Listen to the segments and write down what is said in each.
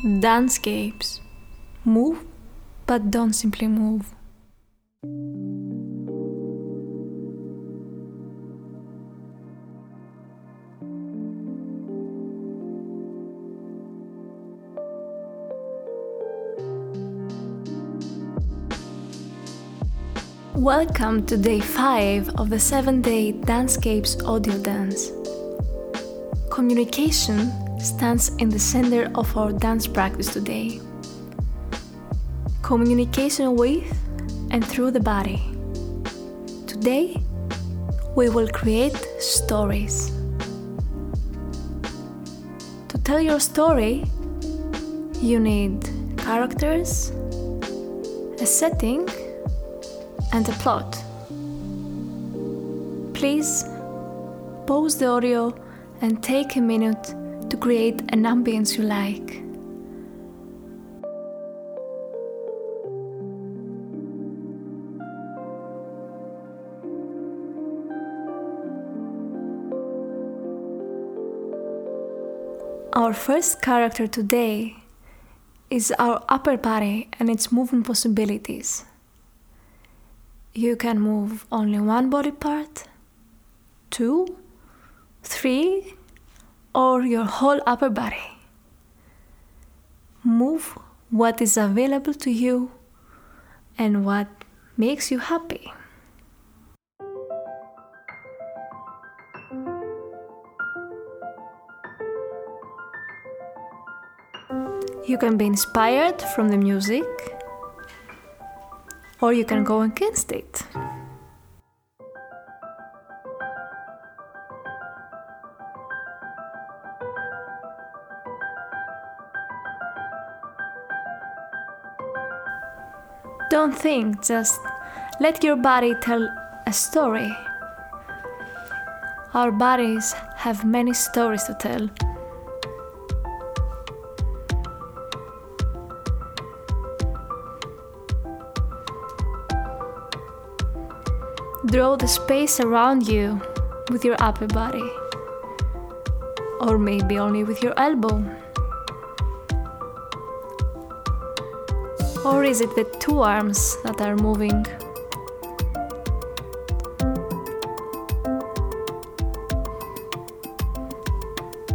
Dancescapes. Move, but don't simply move. Welcome to day 5 of the 7 day Dancescapes audio dance. Communication stands in the center of our dance practice today. Communication with and through the body. Today, we will create stories. To tell your story, you need characters, a setting, and a plot. Please pause the audio and take a minute to create an ambience you like. Our first character today is our upper body and its movement possibilities. You can move only one body part, two, three, or your whole upper body. Move what is available to you and what makes you happy. You can be inspired from the music, or you can go against it. Don't think, just let your body tell a story. Our bodies have many stories to tell. Draw the space around you with your upper body, or maybe only with your elbow. Or is it the two arms that are moving?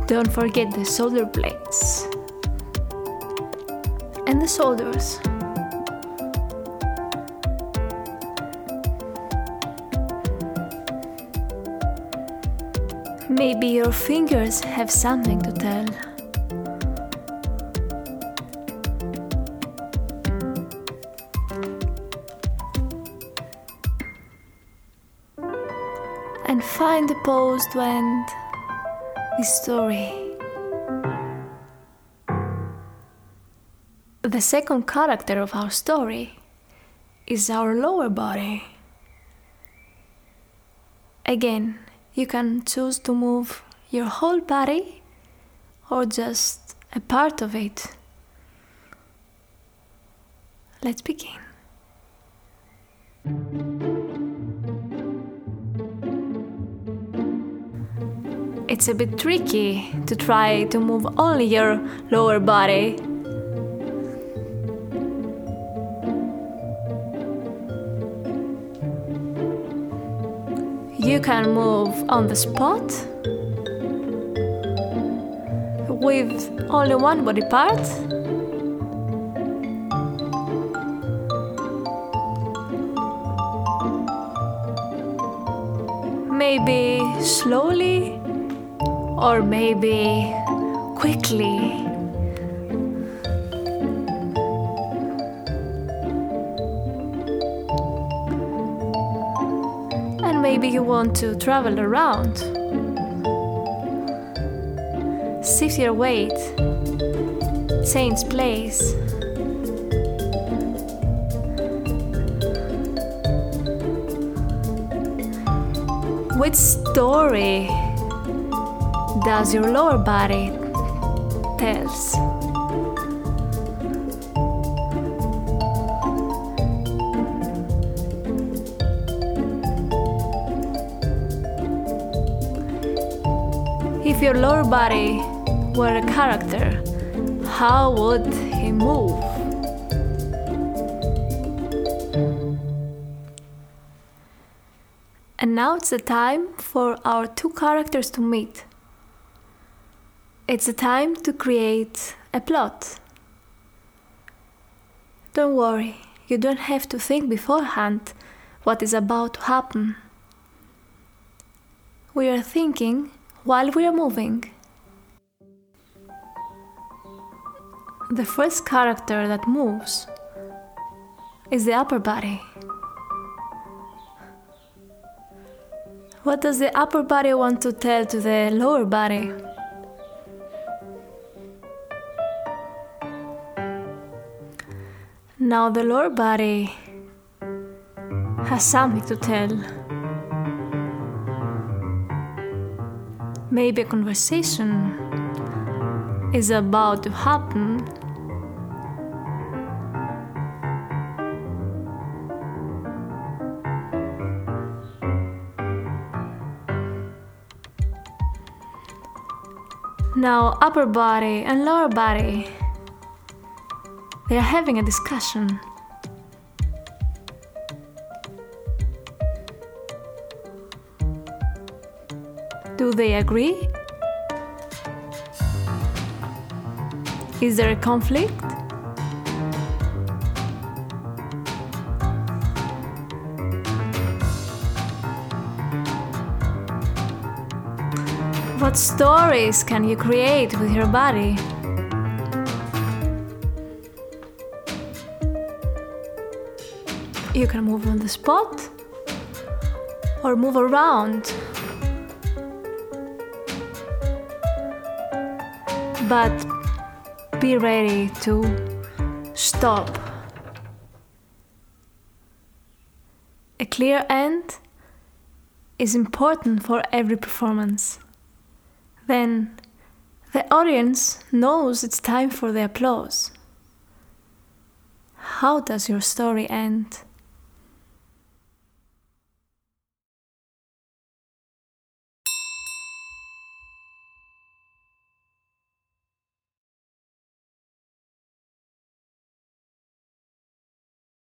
Don't forget the shoulder blades and the shoulders. Maybe your fingers have something to tell. And find the pose to end the story. The second character of our story is our lower body. Again, you can choose to move your whole body or just a part of it. Let's begin. It's a bit tricky to try to move only your lower body. You can move on the spot with only one body part. Maybe slowly or maybe quickly. And maybe you want to travel around. Shift your weight, change place. Which story does your lower body tells? If your lower body were a character, how would he move? And now it's the time for our two characters to meet. It's the time to create a plot. Don't worry, you don't have to think beforehand what is about to happen. We are thinking while we are moving. The first character that moves is the upper body. What does the upper body want to tell to the lower body? Now the lower body has something to tell. Maybe a conversation is about to happen. Now, upper body and lower body, they are having a discussion. Do they agree? Is there a conflict? What stories can you create with your body? You can move on the spot or move around. But be ready to stop. A clear end is important for every performance. Then the audience knows it's time for the applause. How does your story end?